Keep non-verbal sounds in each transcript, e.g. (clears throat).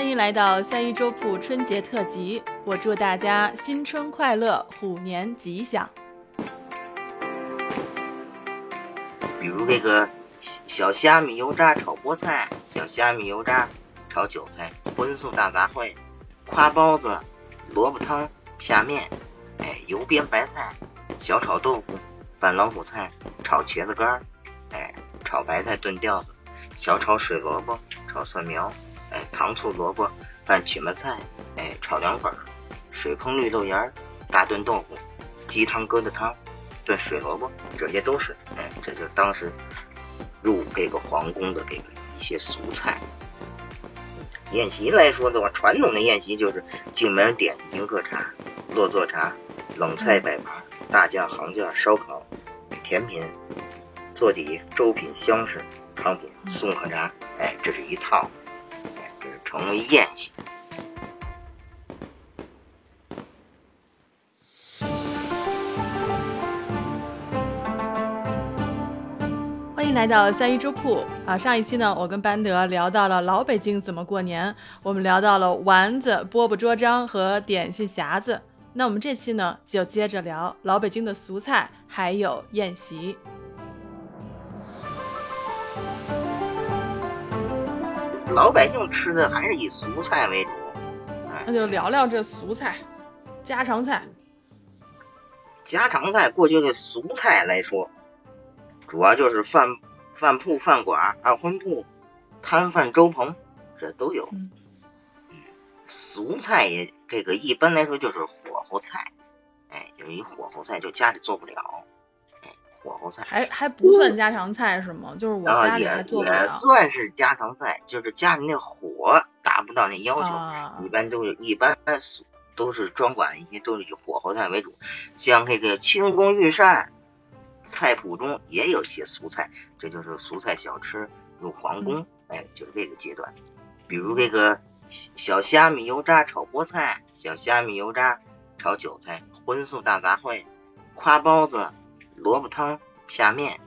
欢迎来到三一粥铺春节特辑，我祝大家新春快乐，虎年吉祥。比如这个小虾米油炸炒菠菜，小虾米油炸炒韭菜，荤素大杂烩，夸包子，萝卜汤，下面，哎，油煸白菜，小炒豆腐，拌老虎菜，炒茄子干儿，哎，炒白菜炖吊子，小炒水萝卜，炒蒜苗。糖醋萝卜拌曲麻菜，哎，炒凉粉儿，水烹绿豆芽儿，大炖豆腐，鸡汤疙瘩汤，炖水萝卜，这些都是，哎，这就是当时入这个皇宫的这个一些俗菜。宴席来说的话，传统的宴席就是进门点、迎客茶、落座茶、冷菜摆盘、大酱、行件、烧烤、甜品、坐底、粥品、香食、汤品、送客茶，哎，这是一套。成为宴席。欢迎来到三一粥铺啊！上一期呢，我跟班德聊到了老北京怎么过年，我们聊到了丸子、饽饽桌张和点心匣子。那我们这期呢，就接着聊老北京的俗菜，还有宴席。老百姓吃的还是以俗菜为主，那就聊聊这俗菜、家常菜。家常菜，过去的俗菜来说，主要就是饭饭铺、饭馆、二荤铺、摊贩、粥棚，这都有。嗯，俗菜也这个一般来说就是火候菜，哎，就是一火候菜，就家里做不了。火候菜还还不算家常菜是吗？就是我家里还做不了。也算是家常菜，就是家里那火达不到那要求，一般都是一般都是专管一些都是以火候菜为主。像这个清宫御膳菜谱中也有些俗菜，这就是俗菜小吃入皇宫，哎，就是这个阶段。比如这个小虾米油炸炒菠菜，小虾米油炸炒韭菜，荤素大杂烩，夸包子。萝卜汤下面，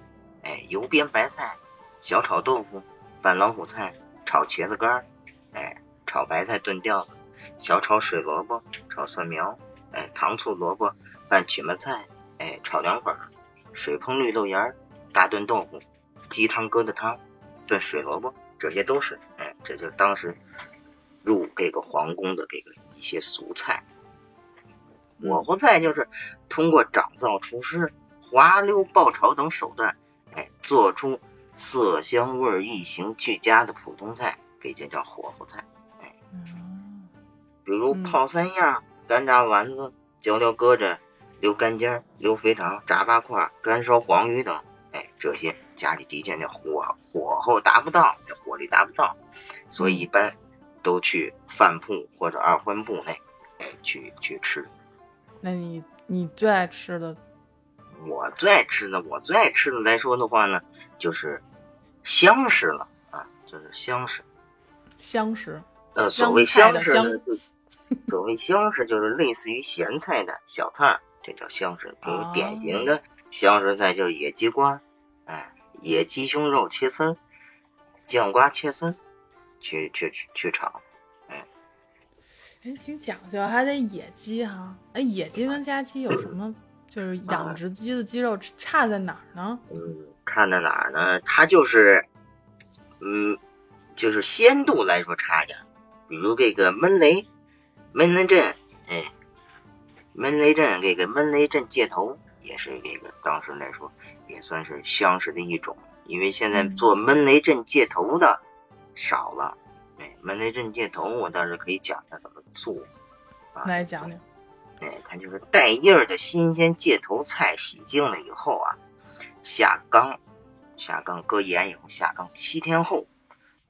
哎，油煸白菜，小炒豆腐，拌老虎菜，炒茄子干儿，哎，炒白菜炖吊子，小炒水萝卜，炒蒜苗，哎，糖醋萝卜拌曲麻菜，哎，炒凉粉儿，水烹绿豆芽，大炖豆腐，鸡汤疙瘩汤，炖水萝卜，这些都是，哎，这就是当时入这个皇宫的这个一些俗菜。火候菜就是通过掌灶厨师。滑溜爆炒等手段，哎，做出色香味异形俱佳的普通菜，给这叫火候菜。哎，比如泡三样、干炸丸子、焦料疙瘩、溜干尖、溜肥肠、炸八块、干烧黄鱼等，哎，这些家里的确那火火候达不到，那火力达不到，所以一般都去饭铺或者二荤铺内，哎，去去吃。那你你最爱吃的？我最爱吃的，我最爱吃的来说的话呢，就是香食了啊，就是香食。香食。呃，所谓香食呢，就所谓香食就是类似于咸菜的小菜，这叫香食。比如典型的香食菜就是野鸡瓜，哎，野鸡胸肉切丝，酱瓜切丝，去去去炒，哎。哎，挺讲究，还得野鸡哈。哎，野鸡跟家鸡有什么？就是养殖鸡的鸡肉差在哪儿呢？嗯，差在哪儿呢？它就是，嗯，就是鲜度来说差点。比如这个闷雷，闷雷镇，哎，闷雷镇这个闷雷镇戒头也是这个当时来说也算是相识的一种，因为现在做闷雷镇戒头的少了。哎，闷雷镇戒头我倒是可以讲一下怎么做。啊来讲讲。哎，它就是带叶儿的新鲜芥头菜，洗净了以后啊，下缸，下缸搁盐以后下缸七天后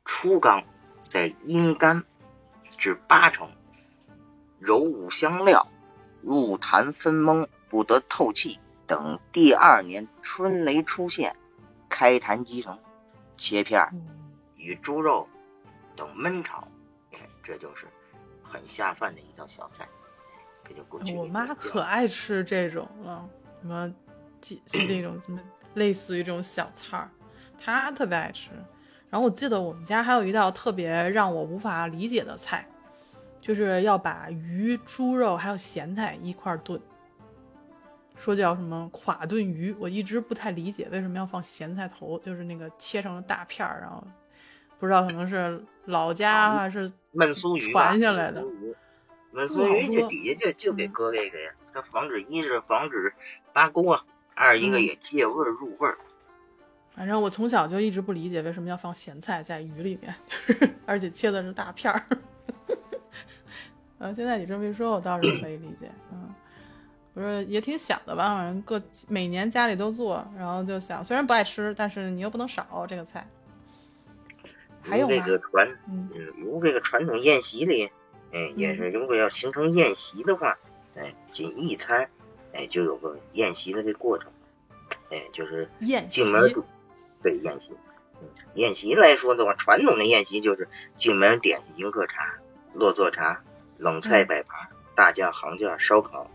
出缸，再阴干至八成，揉五香料，入坛分蒙，不得透气。等第二年春雷出现，开坛即成，切片与猪肉等焖炒，哎，这就是很下饭的一道小菜。我妈可爱吃这种了，什么，是这种什么类似于这种小菜儿，她特别爱吃。然后我记得我们家还有一道特别让我无法理解的菜，就是要把鱼、猪肉还有咸菜一块炖，说叫什么垮炖鱼，我一直不太理解为什么要放咸菜头，就是那个切成了大片儿，然后不知道可能是老家还是焖酥鱼传下来的。焖酥鱼就底下就就给搁这个呀，它防止一是防止扒锅，二一个也借味入味儿。反正我从小就一直不理解为什么要放咸菜在鱼里面，(laughs) 而且切的是大片儿。(laughs) 呃，现在你这么一说，我倒是可以理解。嗯，不是也挺想的吧？反正各每年家里都做，然后就想，虽然不爱吃，但是你又不能少这个菜。还有这个传，嗯，如这个传统宴席里。哎，也是，如果要形成宴席的话，哎，仅一餐，哎，就有个宴席的这过程，哎，就是宴进门，对宴席，宴席来说的话，传统的宴席就是进门点心、迎客茶、落座茶、冷菜摆盘、大酱、行件、烧烤、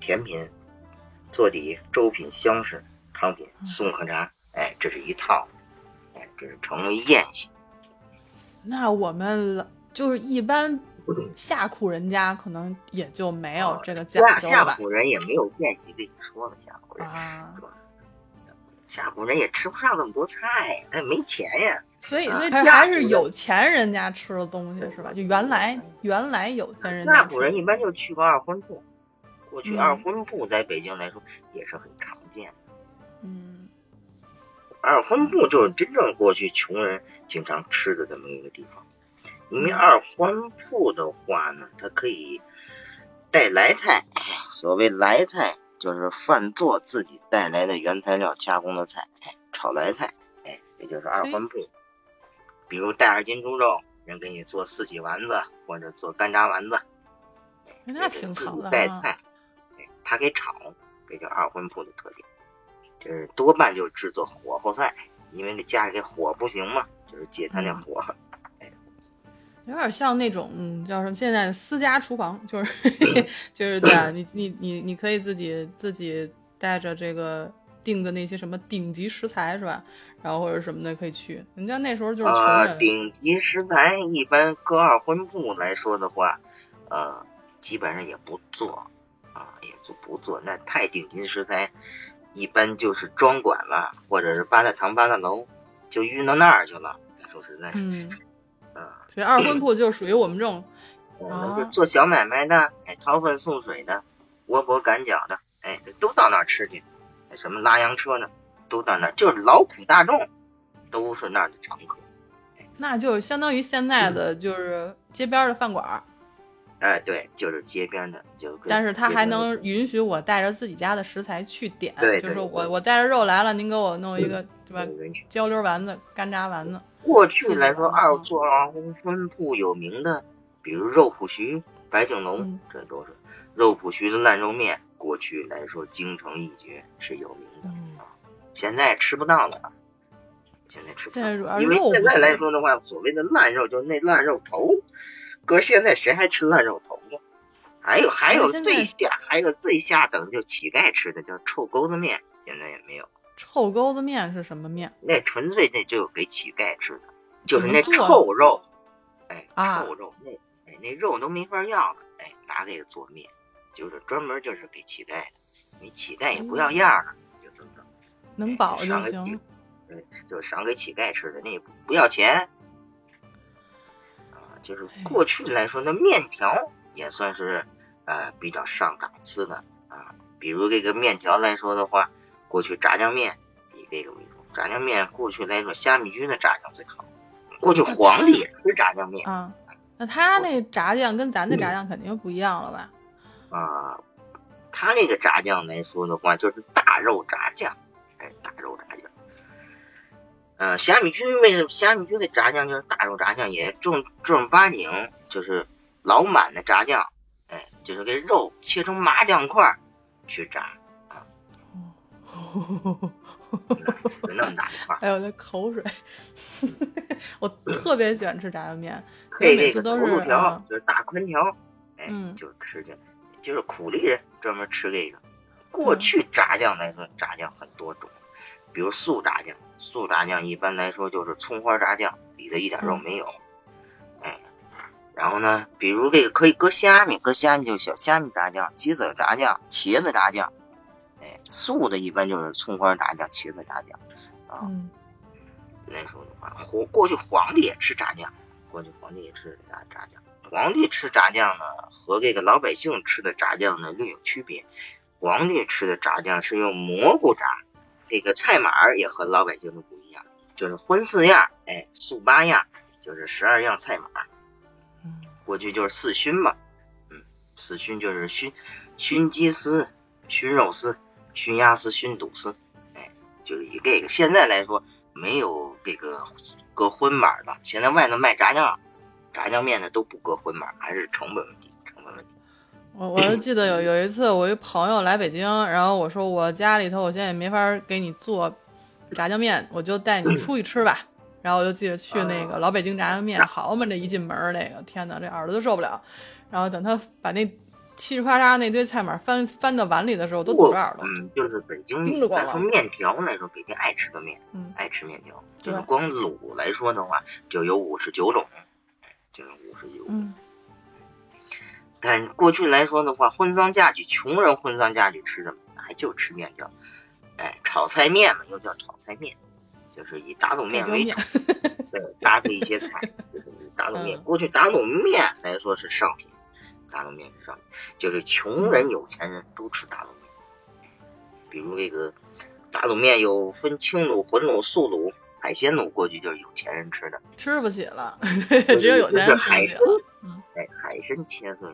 甜品、坐底、粥品、香食、汤品、送客茶，哎，这是一套，哎，这是成为宴席。那我们就是一般。下苦人家可能也就没有这个讲究下苦人也没有宴席跟你说了，下苦人啊，下苦人也吃不上那么多菜，他没钱呀。所以，所以还是有钱人家吃的东西是吧？就原来原来有钱人下苦人一般就去个二婚铺，过去二婚铺在北京来说也是很常见的。嗯，二婚铺就是真正过去穷人经常吃的这么一个地方。因为二欢铺的话呢，它可以带来菜。所谓来菜，就是饭做自己带来的原材料加工的菜。哎，炒来菜，哎，也就是二欢铺。比如带二斤猪肉，人给你做四喜丸子，或者做干炸丸子。那挺好的。带菜，他给炒，这叫二荤铺的特点。就是多半就制作火候菜，因为这家里这火不行嘛，就是借他那火。有点像那种，嗯，叫什么？现在私家厨房，就是 (laughs) 就是对啊，你你你你可以自己自己带着这个订的那些什么顶级食材是吧？然后或者什么的可以去。人家那时候就是啊，顶级食材一般搁二婚部来说的话，呃，基本上也不做啊，也就不做。那太顶级食材，一般就是庄馆了，或者是八大堂、八大楼，就运到那儿去了。说实在，嗯。所以二婚铺就属于我们这种，啊，做小买卖的，哎，掏粪送水的，窝脖赶脚的，哎，都到那儿吃去。什么拉洋车的，都到那儿，就是劳苦大众，都是那儿的常客。那就相当于现在的就是街边的饭馆。哎，对，就是街边的，就。但是他还能允许我带着自己家的食材去点，对，就是我我带着肉来了，您给我弄一个，对吧？焦溜丸子、干炸丸子。过去来说，二做二婚铺有名的，比如肉脯徐、白景龙，这都是肉脯徐的烂肉面。过去来说，京城一绝，是有名的。现在吃不到了，现在吃不到，因为现在来说的话，所谓的烂肉就是那烂肉头。哥，现在谁还吃烂肉头呢？还有还有最下还有最下等就乞丐吃的叫臭钩子面，现在也没有。臭钩子面是什么面？那纯粹那就给乞丐吃的，就是那臭肉，哎，臭肉那哎那肉都没法要了，哎，拿这个做面，就是专门就是给乞丐的。你乞丐也不要样了，就这么着，能饱就行。对，就赏给乞丐吃的，那也不要钱。啊，就是过去来说，那面条也算是呃比较上档次的啊，比如这个面条来说的话。过去炸酱面以这个为主，炸酱面过去来说虾米君的炸酱最好。过去皇帝也吃炸酱面啊，那他那炸酱跟咱的炸酱肯定不一样了吧？啊，他那个炸酱来说的话，就是大肉炸酱，哎，大肉炸酱。呃，虾米君为什么虾米君的炸酱就是大肉炸酱，也正正儿八经就是老满的炸酱，哎，就是给肉切成麻酱块去炸。那么大一块，哎呦那口水。我特别喜欢吃炸酱面，(clears throat) 配这个豆腐条，就是大宽条，哎，就吃去，就是苦力人专门吃这个。过去炸酱来说，炸酱很多种，比如素炸酱，素炸酱一般来说就是葱花炸酱，里头一点肉没有。哎，然后呢，比如这个可以搁虾米，搁虾米就小虾米炸酱、鸡子炸酱、茄子炸酱。哎，素的一般就是葱花炸酱、茄子炸酱啊。那时候的话，皇过去皇帝也吃炸酱，过去皇帝也吃炸炸酱。皇帝吃炸酱呢，和这个老百姓吃的炸酱呢略有区别。皇帝吃的炸酱是用蘑菇炸，这个菜码也和老北京的不一样，就是荤四样，哎，素八样，就是十二样菜码。嗯，过去就是四熏嘛，嗯，四熏就是熏熏鸡丝、熏肉丝、熏鸭丝、熏肚丝，哎，就是以这个。现在来说，没有这个搁荤码的，现在外头卖炸酱。炸酱面的都不搁荤码，还是成本问题，成本问题。我我就记得有有一次，我一朋友来北京，然后我说我家里头我现在也没法给你做炸酱面，我就带你出去吃吧。然后我就记得去那个老北京炸酱面，好嘛，这一进门那个，天哪，这耳朵都受不了。然后等他把那七十八叉那堆菜码翻翻到碗里的时候，都堵着耳朵。嗯，就是北京盯着光了。面条来说，北京爱吃的面，嗯，爱吃面条。就是光卤来说的话，就有五十九种。就是五十九，嗯，但过去来说的话，婚丧嫁娶，穷人婚丧嫁娶吃什么？还就吃面条，哎，炒菜面嘛，又叫炒菜面，就是以打卤面为主，对，搭配一些菜，(laughs) 就是打卤面。过去打卤面来说是上品，打卤面是上品，就是穷人、有钱人都吃打卤面。比如这个打卤面有分清卤、混卤、素卤。海鲜卤过去就是有钱人吃的，吃不起了，只有有钱人吃海参，哎，海参切碎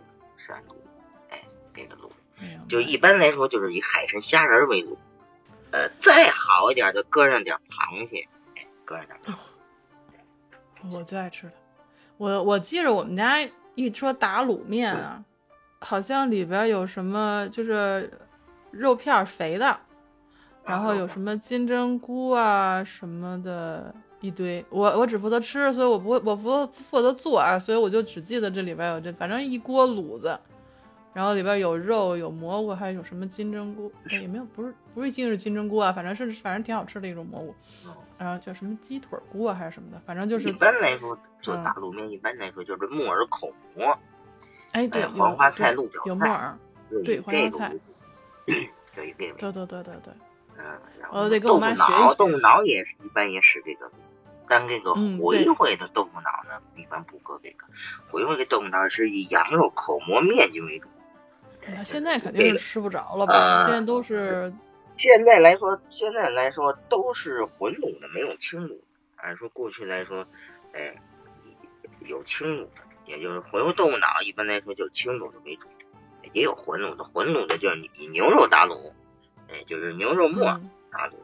山卤，哎，这个卤，就一般来说就是以海参、虾仁为卤，呃，再好一点的搁上点螃蟹，哎，搁上点螃蟹，我最爱吃的。我我记着我们家一说打卤面啊，好像里边有什么就是肉片肥的。然后有什么金针菇啊什么的一堆，我我只负责吃，所以我不会我不负责做啊，所以我就只记得这里边有这，反正一锅卤子，然后里边有肉有蘑菇，还有什么金针菇，也没有不是不是一定是金针菇啊，反正是反正挺好吃的一种蘑菇，然后叫什么鸡腿菇啊还是什么的，反正就是一般来说做大卤面，一般来说就是木耳口蘑，哎对，黄花菜、鹿角有木耳，对黄花菜，(coughs) 有一遍，对对对对对。嗯，然后豆腐脑，豆腐脑也是一般也使这个，但这个回回的豆腐脑呢，一般不搁这个。回回的豆腐脑是以羊肉口蘑面筋为主。那现在肯定是吃不着了吧？现在都是。现在来说，现在来说都是混卤的，没有清卤。按说过去来说，哎，有清卤的，也就是回回豆腐脑，一般来说就是清卤的为主，也有混卤的，混卤的就是以牛肉打卤。哎，就是牛肉末打卤。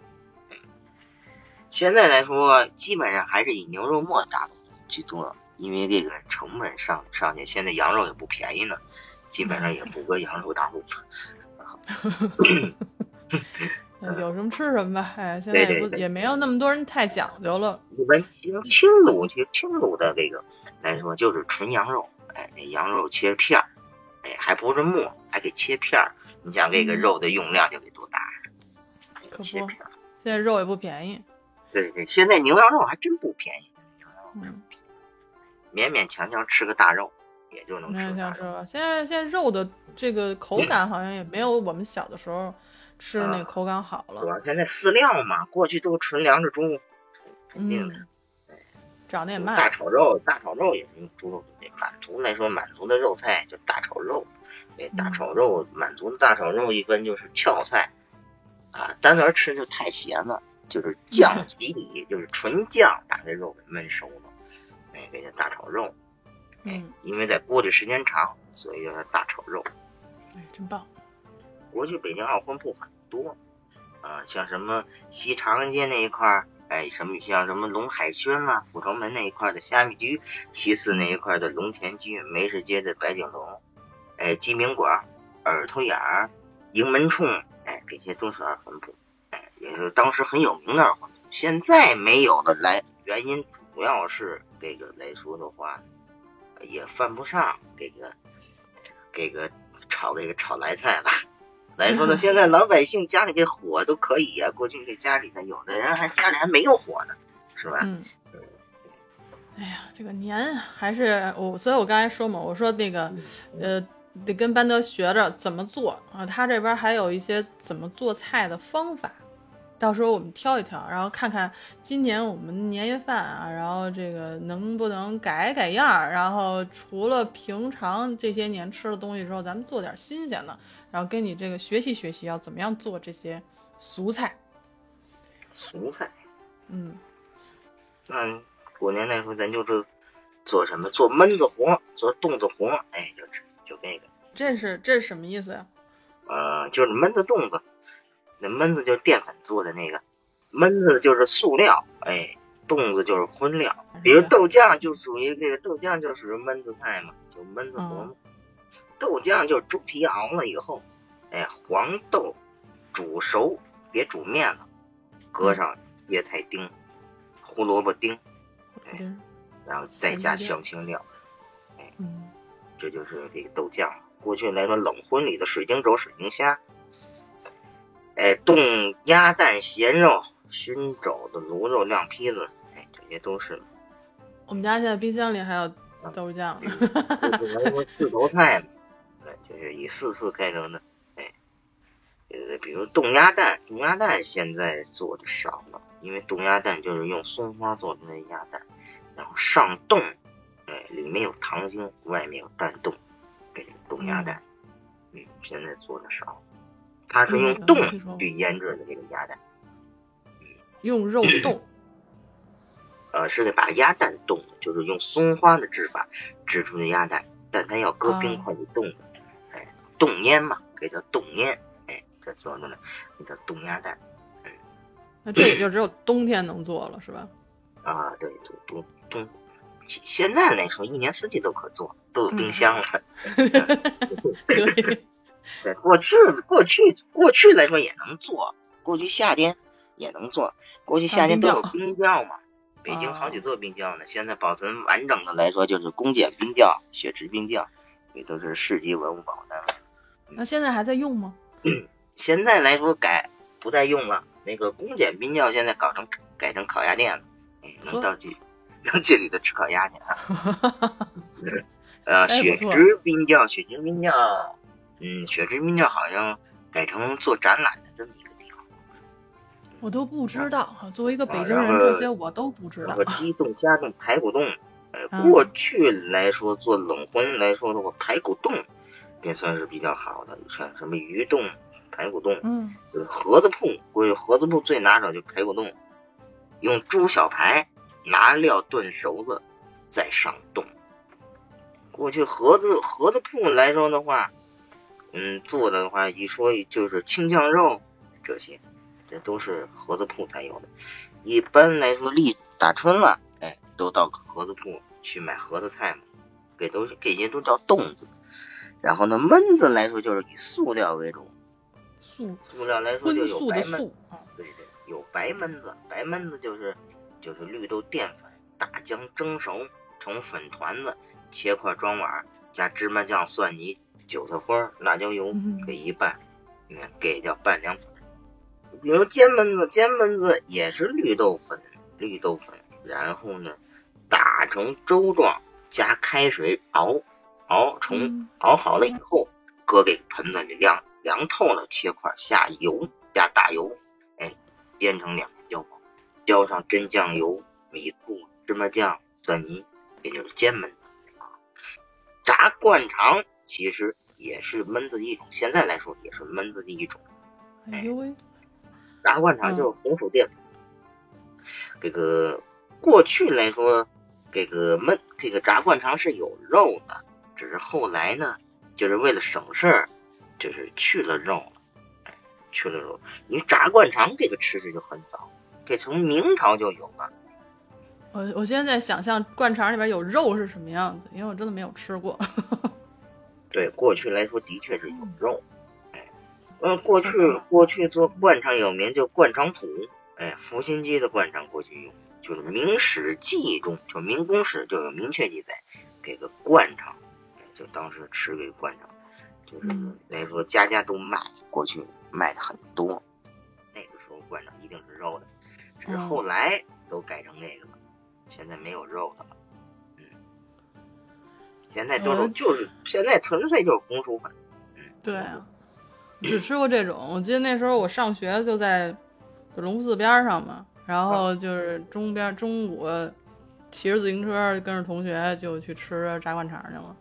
现在来说，基本上还是以牛肉末打卤居多，因为这个成本上上去，现在羊肉也不便宜呢，基本上也不搁羊肉打卤。(laughs) 有什么吃什么吧，哎，现在也不也没有那么多人太讲究了。一般清清卤，其实清卤的这个来说，就是纯羊肉，哎，那羊肉切片儿，哎，还不是末，还给切片儿。你想这个肉的用量就得多大？可不，现在肉也不便宜。对对，现在牛羊肉还真不便宜。嗯，勉勉强强吃个大肉也就能吃。勉勉强吃现在现在肉的这个口感好像也没有我们小的时候吃那口感好了。主要现在饲料嘛，过去都纯粮食猪，肯定的。长得也慢。大炒肉，大炒肉也是用猪肉得满族来说，满族的肉菜就大炒肉。这大炒肉，满族的大炒肉一般就是翘菜，啊，单独吃就太咸了，就是酱基底，就是纯酱把这肉给焖熟了，哎，给它大炒肉，哎，因为在锅里时间长，所以叫它大炒肉，哎，真棒。过去北京二婚铺很多，啊，像什么西长安街那一块儿，哎，什么像什么龙海轩啊，阜成门那一块的虾米居，西四那一块的龙田居，梅市街的白景楼。哎，鸡鸣馆、耳朵眼儿、迎门冲，哎，这些都是二婚铺，哎，也是当时很有名的二婚铺。现在没有的，来原因主要是这个来说的话，也犯不上这个这个炒这个炒来菜了。(laughs) 来说呢，现在老百姓家里这火都可以啊，过去这家里呢有的人还家里还没有火呢，是吧？嗯。哎呀，这个年还是我，所以我刚才说嘛，我说那个，呃，得跟班德学着怎么做啊。他这边还有一些怎么做菜的方法，到时候我们挑一挑，然后看看今年我们年夜饭啊，然后这个能不能改改样儿。然后除了平常这些年吃的东西之后，咱们做点新鲜的，然后跟你这个学习学习，要怎么样做这些俗菜。俗菜，嗯，那。过年那时候，咱就是做什么？做焖子活，做冻子活，哎，就是就那个。这是这是什么意思呀？呃，就是焖子冻子。那焖子就是淀粉做的那个，焖子就是塑料，哎，冻子就是荤料。比如豆酱就属于这个，豆酱就属于焖子菜嘛，就焖子馍嘛。豆酱就是猪皮熬了以后，哎，黄豆煮熟，别煮面了，搁上叶菜丁、胡萝卜丁。哎然后再加香辛料，哎，这就是这个豆酱。过去来说，冷荤里的水晶肘、水晶虾，哎，冻鸭蛋、咸肉、熏肘子、卤肉、晾坯子，哎，这些都是。我们家现在冰箱里还有豆酱。(laughs) 就是来说四头菜嘛，对，就是以四四开头的，哎，呃，比如冻鸭蛋，冻鸭蛋现在做的少了，因为冻鸭蛋就是用松花做的那鸭蛋。然后上冻，哎，里面有糖精，外面有蛋冻，这个冻鸭蛋，嗯，现在做的少，它是用冻去腌制的这个鸭蛋，嗯，用肉 (clears throat) 冻，呃，是得把鸭蛋冻，就是用松花的制法制出的鸭蛋，但它要搁冰块里冻，哎，冻腌嘛，给它冻腌，哎，这做的呢，叫冻鸭蛋，嗯，那这也 (clears throat) 就只有冬天能做了，是吧？啊，对，冬冬。冬，现在来说一年四季都可做，都有冰箱了。(laughs) 对，过去过去过去来说也能做，过去夏天也能做，过去夏天都有冰窖嘛。北京好几座冰窖呢，现在保存完整的来说就是宫检冰窖、雪池冰窖，也都是市级文物保护单位。那现在还在用吗？(coughs) 现在来说改不再用了，那个宫检冰窖现在搞成改成烤鸭店了，能到几？能进里头吃烤鸭去啊！(laughs) 呃，雪池冰窖，雪池冰窖，嗯，雪之冰窖好像改成做展览的这么一个地方。我都不知道哈，作为一个北京人，这些我都不知道。个鸡冻、虾冻、排骨冻，呃，过去来说做冷荤来说的话，排骨冻也算是比较好的，像什么鱼冻、排骨冻，嗯，盒子铺，过去盒子铺最拿手就排骨冻，用猪小排。拿料炖熟了，再上冻。过去盒子盒子铺来说的话，嗯，做的话一说就是青酱肉这些，这都是盒子铺才有的。一般来说立打春了，哎，都到盒子铺去买盒子菜嘛，这都是这些都叫冻子。然后呢，焖子来说就是以塑料为主，塑塑料来说就有白焖，啊，对对，有白焖子，白焖子就是。就是绿豆淀粉，大姜蒸熟成粉团子，切块装碗，加芝麻酱、蒜泥、韭菜花、辣椒油给一拌，嗯，给叫拌凉粉。比如煎焖子，煎焖子也是绿豆粉，绿豆粉，然后呢打成粥状，加开水熬，熬成熬好了以后，搁给盆子里晾凉透了，切块下油，加大油，哎，煎成两面焦黄。浇上真酱油、米醋、芝麻酱、蒜泥，也就是煎焖子啊。炸灌肠其实也是焖子一种，现在来说也是焖子的一种。哎呦喂！炸灌肠就是红薯淀粉。这个过去来说，这个焖这个炸灌肠是有肉的，只是后来呢，就是为了省事儿，就是去了肉了。哎，去了肉，因为炸灌肠这个吃食就很早。这从明朝就有了。我我现在在想象灌肠里边有肉是什么样子，因为我真的没有吃过。(laughs) 对，过去来说的确是有肉。哎，呃，过去过去做灌肠有名，叫灌肠土。哎，福新鸡的灌肠过去用，就是《明史记》中，就《明公史》就有明确记载，给个灌肠，就当时吃这个灌肠，就是来说家家都卖，过去卖的很多。那个时候灌肠一定是肉的。只是后来都改成那个了，现在没有肉的了。现在都是就是现在纯粹就是红薯粉。对啊，只吃过这种。我记得那时候我上学就在龙福寺边上嘛，然后就是中边中午骑着自行车跟着同学就去吃炸灌肠去了。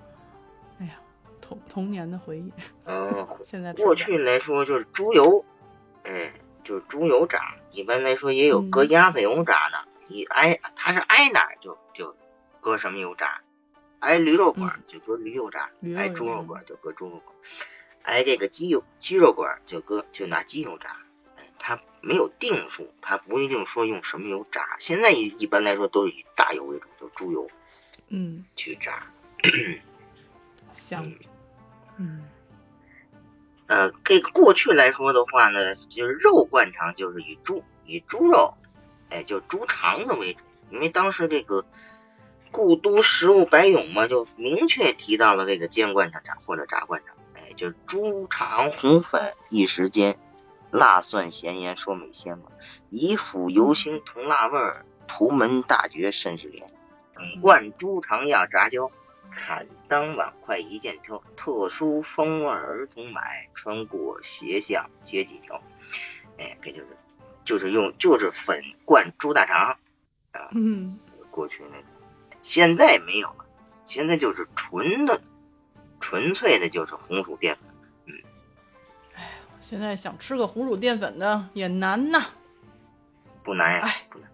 哎呀，童童年的回忆。嗯，(laughs) 现在过去来说就是猪油，哎，就是猪油炸。一般来说也有搁鸭子油炸的，一挨它是挨哪就就搁什么油炸，挨驴肉馆就搁驴油炸，挨猪肉馆就搁猪肉馆，挨这个鸡肉鸡肉馆就搁就拿鸡油炸。它没有定数，它不一定说用什么油炸。现在一一般来说都是以大油为主，就猪油，嗯，去炸，(coughs) 香，嗯。呃，这个过去来说的话呢，就是肉灌肠就是以猪以猪肉，哎，就猪肠子为主，因为当时这个故都食物白勇嘛，就明确提到了这个煎灌肠炸或者炸灌肠，哎，就猪肠红粉一时间，辣蒜咸盐说美鲜嘛，以腐油腥同辣味儿，图门大绝甚是廉，灌猪肠要炸焦。砍当碗筷一件挑，特殊风味儿童买，穿过鞋巷接几条。哎，这就是就是用就是粉灌猪大肠啊。嗯，过去那种，现在没有了，现在就是纯的、纯粹的，就是红薯淀粉。嗯，哎，现在想吃个红薯淀粉的也难呐。不难呀，不难。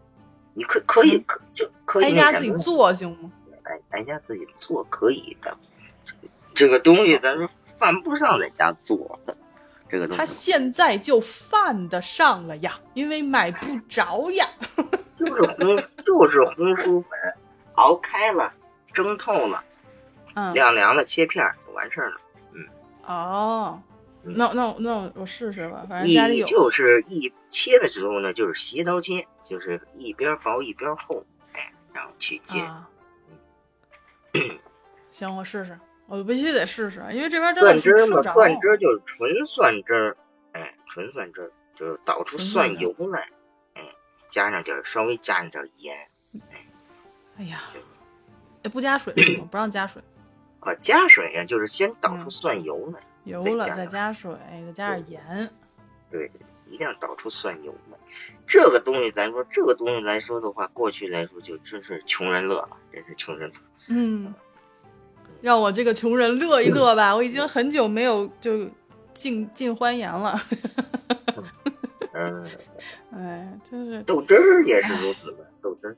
你可可以可就可以挨家自己做行吗？哎，咱家自己做可以的，这个东西咱说犯不上在家做的，这个东西。他现在就犯得上了呀，因为买不着呀。(laughs) 就是红，就是红薯粉，熬开了，蒸透了，嗯，晾凉了，切片就完事儿了。嗯。哦，那那那我试试吧，反正家里有。就是一切的时候呢，就是斜刀切，就是一边薄一边厚，哎，然后去煎。(clears throat) 行，我试试，我必须得试试，因为这边蒜汁嘛，蒜汁就是纯蒜汁儿，哎，纯蒜汁儿就是倒出蒜油来，哎，加上点稍微加上点盐，哎，哎呀，哎，不加水吗？不让加水啊？加水呀，就是先倒出蒜油来，油了再加水，再加点盐，对，一定要倒出蒜油来。这个东西，咱说这个东西来说的话，过去来说就真是穷人乐了，真是穷人乐。嗯，让我这个穷人乐一乐吧！我已经很久没有就尽尽欢颜了。嗯，(laughs) 哎，就是 (laughs) 豆汁儿也是如此吧？豆汁儿，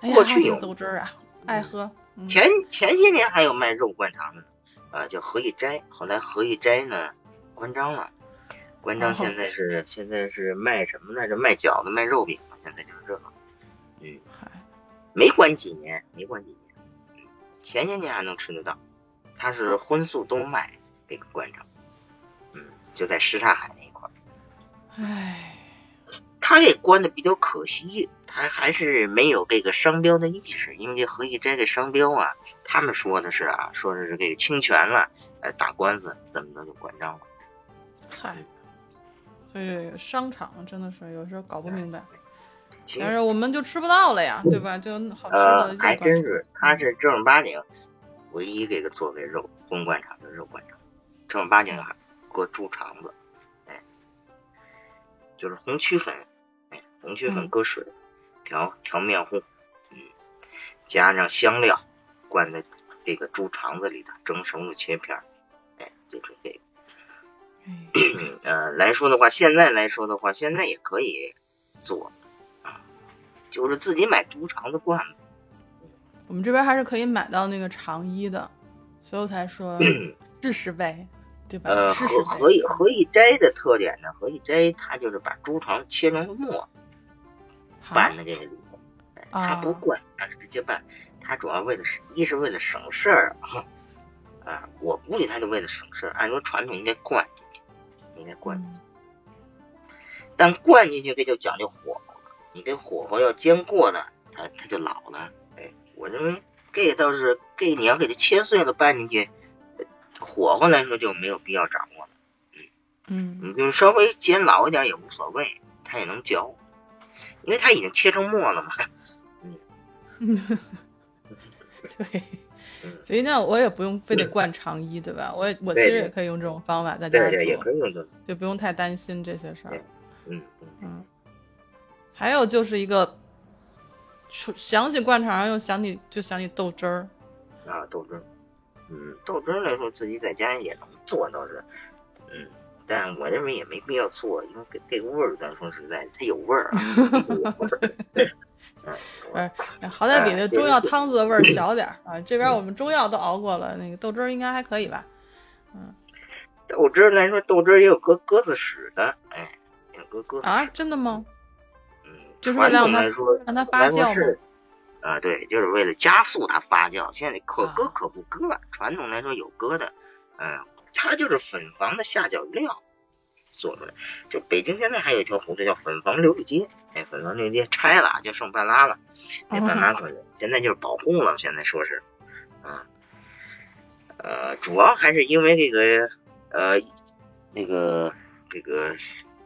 过去有豆汁儿啊，爱喝。前前些年还有卖肉灌肠的，啊，叫何一斋。后来何一斋呢关张了，关张现在是现在是卖什么呢？就卖饺子、卖肉饼。现在就是这个。嗯，没关几年，没关几年。前些年还能吃得到，它是荤素都卖这个灌肠，嗯，就在什刹海那一块儿。唉，他也关的比较可惜，他还是没有这个商标的意识，因为这何以斋这商标啊，他们说的是啊，说的是这个侵权了，呃，打官司怎么着就关张了。嗨，所以商场真的是有时候搞不明白。但是我们就吃不到了呀，对吧？就好吃的还真是，他是正儿八经唯一这个做给肉荤灌肠的肉灌肠，正儿八经还搁猪肠子，哎，就是红曲粉，哎，红曲粉搁水调调面糊，嗯，加上香料灌在这个猪肠子里头蒸熟了切片，哎，就是这个。(clears throat) 呃，来说的话，现在来说的话，现在也可以做。啊就是自己买猪肠子灌。我们这边还是可以买到那个肠衣的，所以我才说试试呗，对吧？呃，何何以何以斋的特点呢？何以斋它就是把猪肠切成末，拌的这个里头，它不灌，它是直接拌。它主要为了一是为了省事儿啊，我估计它就为了省事儿。按说传统应该灌进去，应该灌进去，但灌进去这就讲究火候了。你这火候要煎过呢，它它就老了。哎，我认为这倒是这你要给它切碎了拌进去，火候来说就没有必要掌握了。嗯，你就稍微煎老一点也无所谓，它也能嚼，因为它已经切成末了嘛。嗯，(laughs) 对，所以那我也不用非得灌肠衣，对吧？我也我其实也可以用这种方法在家做，也可以用这种，就不用太担心这些事儿。嗯嗯。还有就是一个，想起灌肠又想起就想起豆汁儿。啊，豆汁儿。嗯，豆汁儿来说自己在家也能做，倒是。嗯，但我认为也没必要做，因为这这个味儿，咱说实在，它有味儿啊。(laughs) 不是，好歹比那中药汤子的味儿小点儿 (laughs) 啊。这边我们中药都熬过了，那个豆汁儿应该还可以吧？嗯，豆汁儿来说，豆汁儿也有搁鸽子屎的，哎，有搁鸽子啊？真的吗？嗯，就是让它让它发酵是啊，对，就是为了加速它发酵。现在可割可不割，传统来说有割的，嗯，它就是粉房的下脚料。做出来，就北京现在还有一条胡同叫粉房琉璃街，哎，粉房琉璃街拆了，就剩半拉了，那半拉可能现在就是保护了，现在说是，啊，呃，主要还是因为这个，呃，那个，这个，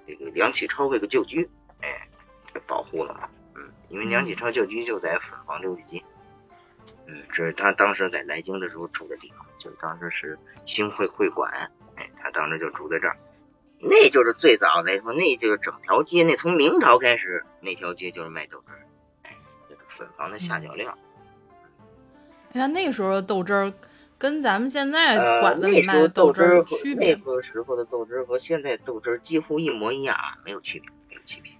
这个梁启超这个旧居，哎，给保护了嘛，嗯，因为梁启超旧居就在粉房六里街，嗯，这是他当时在来京的时候住的地方，就是当时是兴会会馆，哎，他当时就住在这儿。那就是最早来说，那就是整条街，那从明朝开始，那条街就是卖豆汁儿，哎，就是粉房的下脚料。你看那时候的豆汁儿，跟咱们现在馆子里卖的豆汁儿区别。那个时候的豆汁儿和现在豆汁儿几乎一模一样啊，没有区别，没有区别。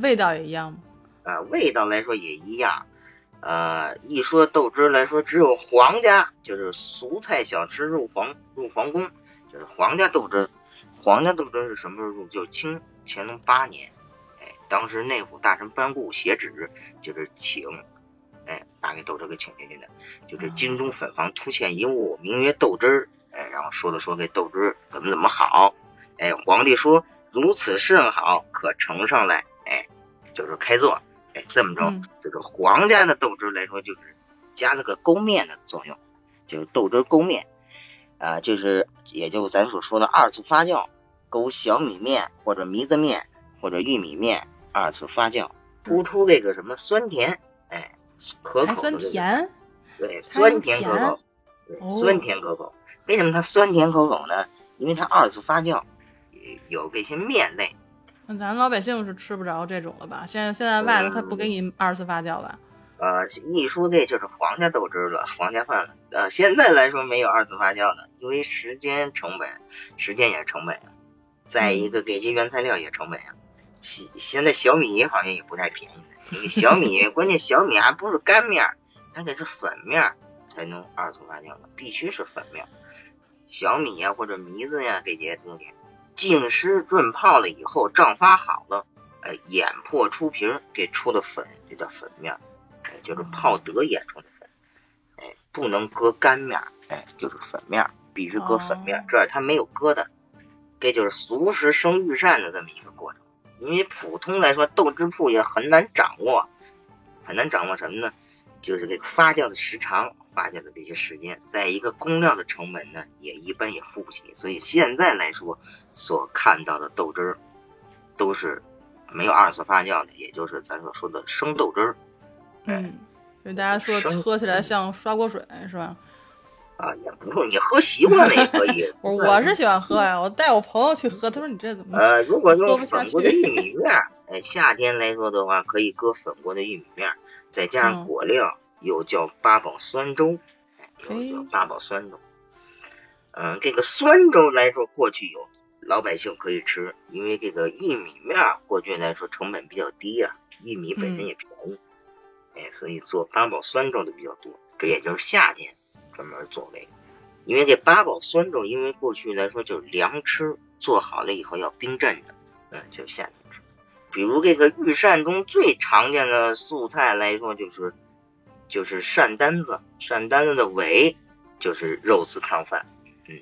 味道也一样吗？啊，味道来说也一样。呃，一说豆汁儿来说，只有皇家，就是俗菜小吃入皇入皇宫，就是皇家豆汁。儿。皇家豆汁是什么时候入？就是清乾隆八年，哎，当时内府大臣班固写旨，就是请，哎，把给豆汁给请进去的，就是京中粉房突现一物，名曰豆汁儿，哎，然后说了说这豆汁怎么怎么好，哎，皇帝说如此甚好，可呈上来，哎，就是开做，哎，这么着，这个皇家的豆汁来说，就是加了个勾面的作用，就是豆汁勾面。啊，就是也就咱所说的二次发酵，勾小米面或者糜子面或者玉米面二次发酵，突出这个什么酸甜，哎，可口酸甜，对，酸甜可口，对，酸甜可口。为什么它酸甜可口呢？因为它二次发酵，有这些面类。那咱老百姓是吃不着这种了吧？现在现在外头他不给你二次发酵吧？呃，一说这就是皇家豆汁了，皇家饭了。呃，现在来说没有二次发酵的，因为时间成本，时间也是成本啊。再一个，给些原材料也成本啊。现现在小米好像也不太便宜，因为小米 (laughs) 关键小米还不是干面，还得是粉面才能二次发酵的，必须是粉面。小米呀或者糜子呀这些东西，浸湿润泡了以后胀发好了，呃，眼破出皮儿给出的粉这叫粉面。哎就是泡得眼出的粉，哎，不能搁干面，哎，就是粉面，必须搁粉面，这它没有疙瘩，这就是熟食生御膳的这么一个过程。因为普通来说，豆汁铺也很难掌握，很难掌握什么呢？就是这个发酵的时长，发酵的这些时间，在一个工料的成本呢，也一般也付不起。所以现在来说，所看到的豆汁儿都是没有二次发酵的，也就是咱所说的生豆汁儿。嗯，就大家说喝起来像刷锅水是吧？啊，也不用，你喝习惯了也可以。(laughs) 我我是喜欢喝呀，我带我朋友去喝，他说你这怎么？呃，如果用粉过的玉米面，哎，夏天来说的话，可以搁粉过的玉米面，再加上果料，又叫八宝酸粥，又叫八宝酸粥。嗯，这个酸粥来说，过去有老百姓可以吃，因为这个玉米面过去来说成本比较低呀，玉米本身也便宜。哎，所以做八宝酸粥的比较多，这也就是夏天专门做这个。因为这八宝酸粥，因为过去来说就是凉吃，做好了以后要冰镇的，嗯，就夏天吃。比如这个御膳中最常见的素菜来说，就是就是扇担子，扇担子的尾就是肉丝汤饭，嗯，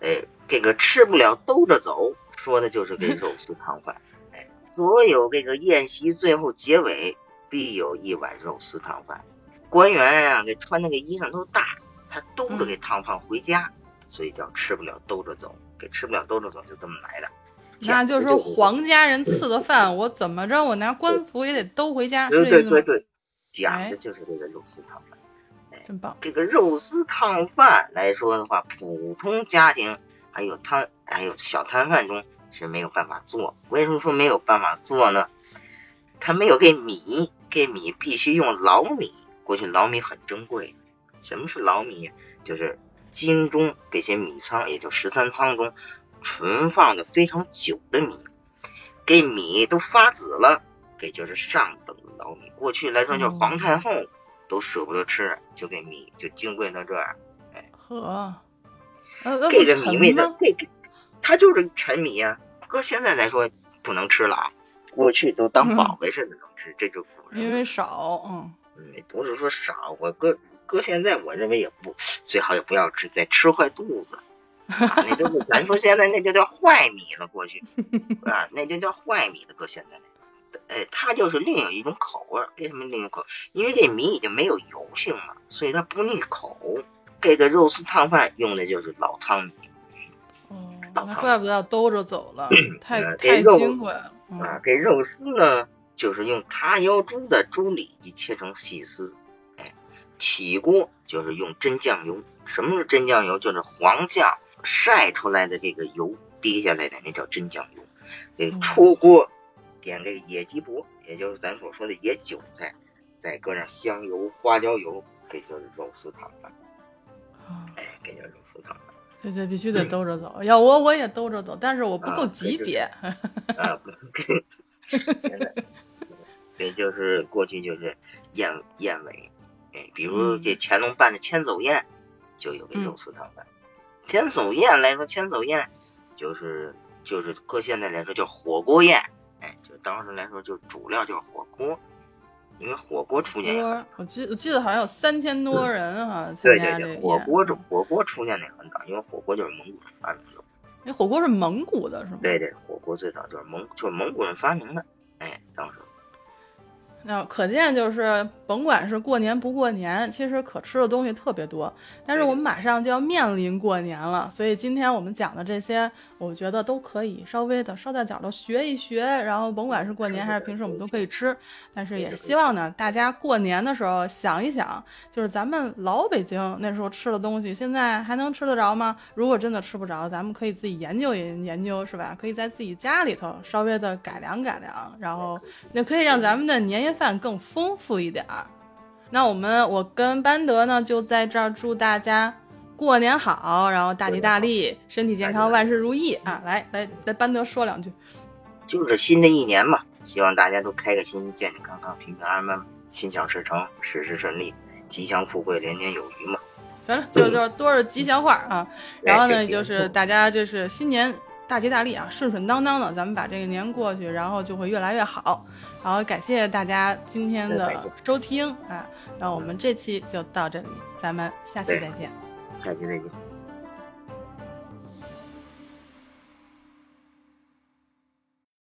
哎，这个吃不了兜着走，说的就是这肉丝汤饭。哎，所有这个宴席最后结尾。必有一碗肉丝汤饭，官员呀，给穿那个衣裳都大，他兜着给汤饭回家，所以叫吃不了兜着走，给吃不了兜着走，就这么来的。那就是说，皇家人赐的饭，我怎么着，我拿官服也得兜回家。对对对对，讲的就是这个肉丝汤饭。哎，真棒。这个肉丝烫饭来说的话，普通家庭还有摊还有小摊贩中是没有办法做。为什么说没有办法做呢？他没有给米，给米必须用老米。过去老米很珍贵。什么是老米？就是京中这些米仓，也就十三仓中存放的非常久的米，给米都发紫了，给就是上等的老米。过去来说，就是皇太后都舍不得吃，就给米就金贵到这样。哎，呵，这个米为什么？这个它就是陈米呀。搁现在来说不能吃了啊，过去都当宝贝似的能吃，这就因为少，嗯，不是说少，我搁。搁现在，我认为也不最好也不要吃，再吃坏肚子。那都是咱说现在那就叫坏米了。过去 (laughs) 啊，那就叫坏米了。搁现在，哎，它就是另有一种口味。为什么另一口？因为这米已经没有油性了，所以它不腻口。这个肉丝烫饭用的就是老仓米。哦，那怪不得要兜着走了，太太金贵了。啊，这肉丝呢，就是用塌腰猪的猪里脊切成细丝。哎起锅就是用真酱油，什么是真酱油？就是黄酱晒出来的这个油滴下来的，那叫真酱油。给出锅点这个野鸡脖，也就是咱所说的野韭菜，再搁上香油、花椒油，这就是肉丝汤饭。哎，这叫肉丝汤饭。这这必须得兜着走，要我我也兜着走，但是我不够级别。啊，现在，这就是过去就是燕燕尾。哎比如这乾隆办的千叟宴，就有个肉丝汤饭。千叟宴来说，千叟宴就是就是搁现在来说叫火锅宴，哎，就当时来说就主料就是火锅，因为火锅出现。我记我记得好像有三千多人哈对对对火锅这火锅出现的很早，因为火锅就是蒙古人发明的。那火锅是蒙古的是吗？对对，火锅最早就是蒙就是蒙古人发明的，哎，当时。那可见就是，甭管是过年不过年，其实可吃的东西特别多。但是我们马上就要面临过年了，所以今天我们讲的这些。我觉得都可以稍微的捎带脚的学一学，然后甭管是过年还是平时我们都可以吃。但是也希望呢，大家过年的时候想一想，就是咱们老北京那时候吃的东西，现在还能吃得着吗？如果真的吃不着，咱们可以自己研究研研究，是吧？可以在自己家里头稍微的改良改良，然后那可以让咱们的年夜饭更丰富一点儿。那我们我跟班德呢就在这儿祝大家。过年好，然后大吉大利，身体健康，万事如意啊！来来来，班德说两句。就是新的一年嘛，希望大家都开开心心，健健康康，平平安安，心想事成，事事顺利，吉祥富贵，年年有余嘛。行了，就就多少吉祥话啊！然后呢，就是大家这是新年大吉大利啊，顺顺当当的，咱们把这个年过去，然后就会越来越好。好，感谢大家今天的收听啊！那我们这期就到这里，咱们下期再见。下期再见。